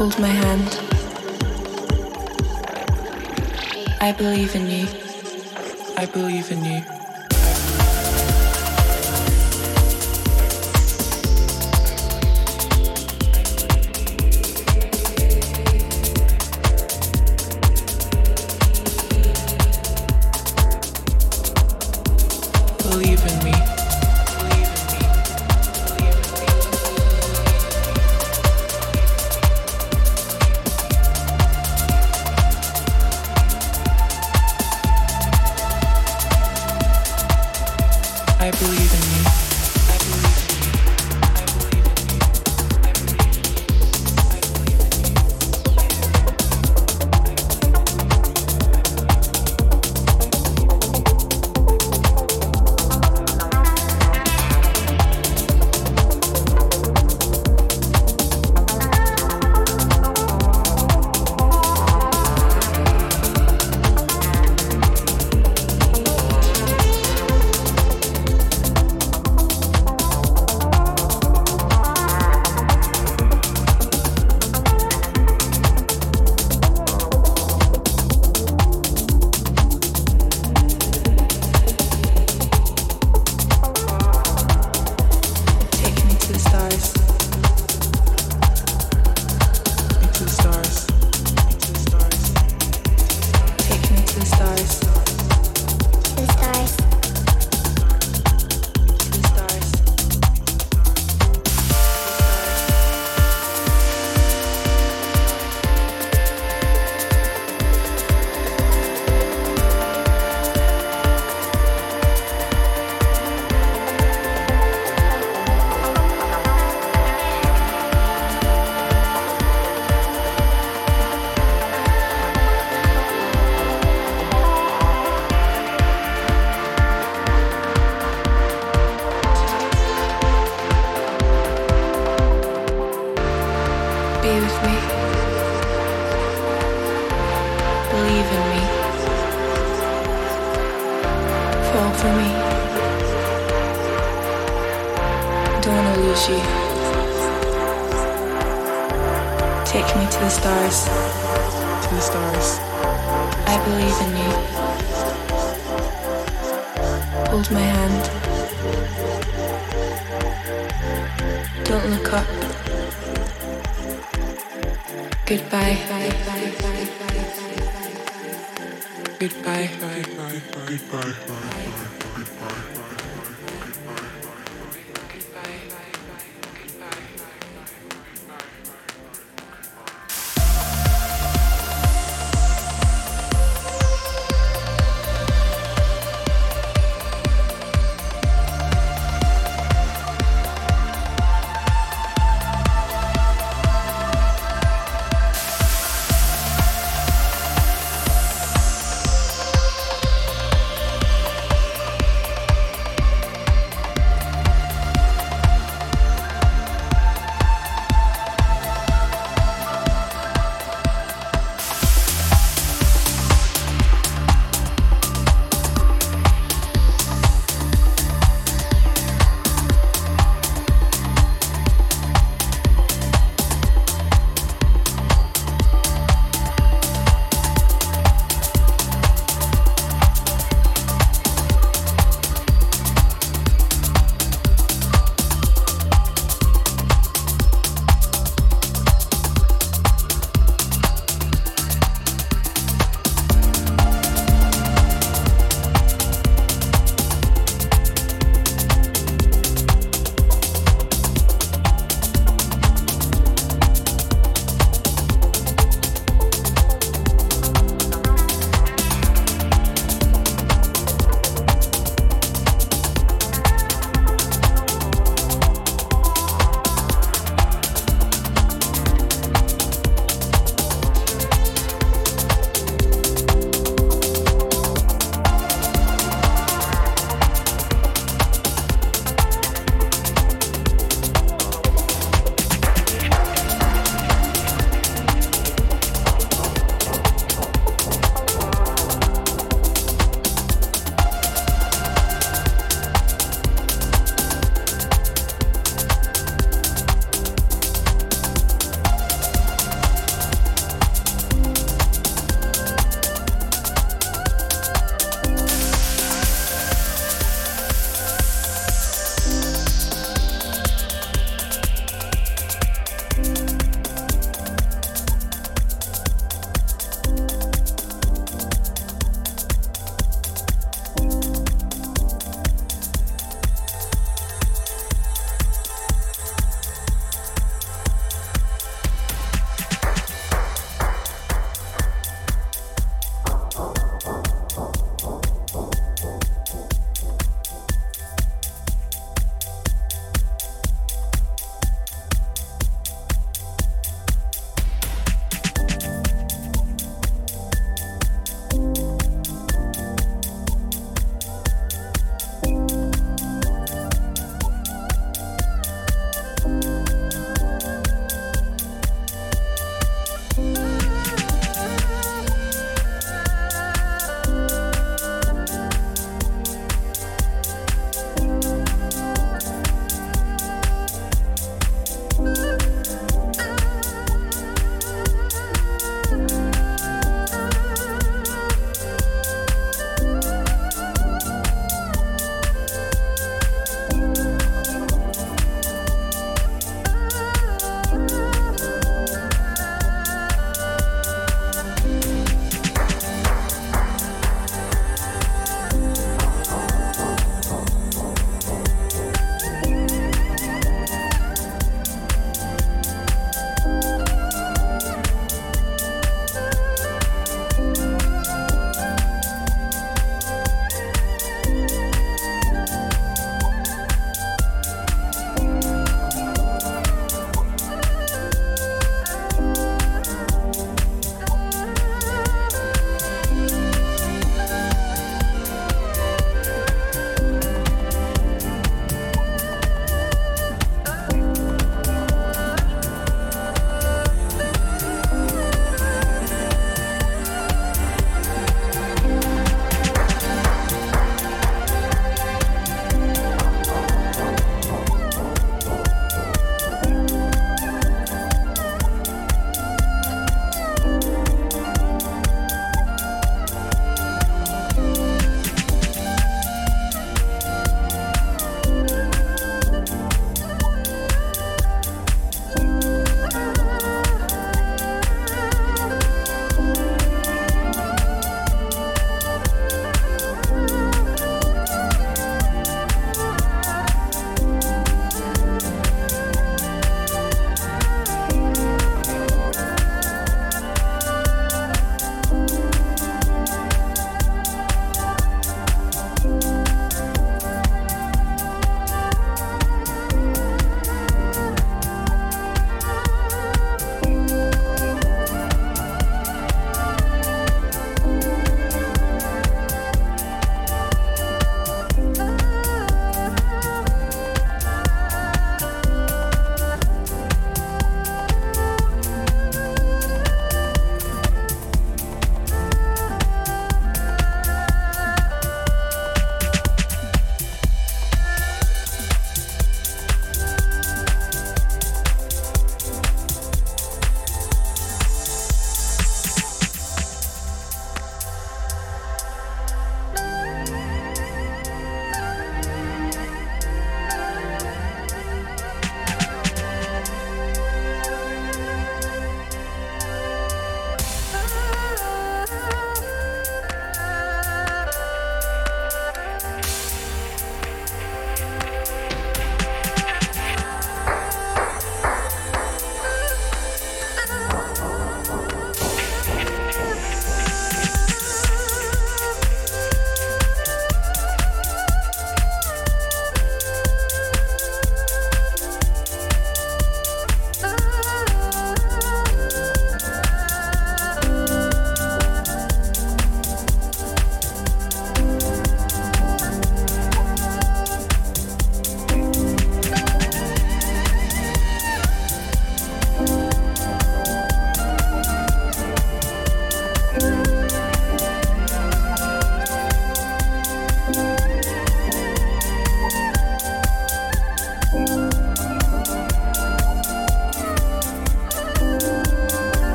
Hold my hand. I believe in you. I believe in you.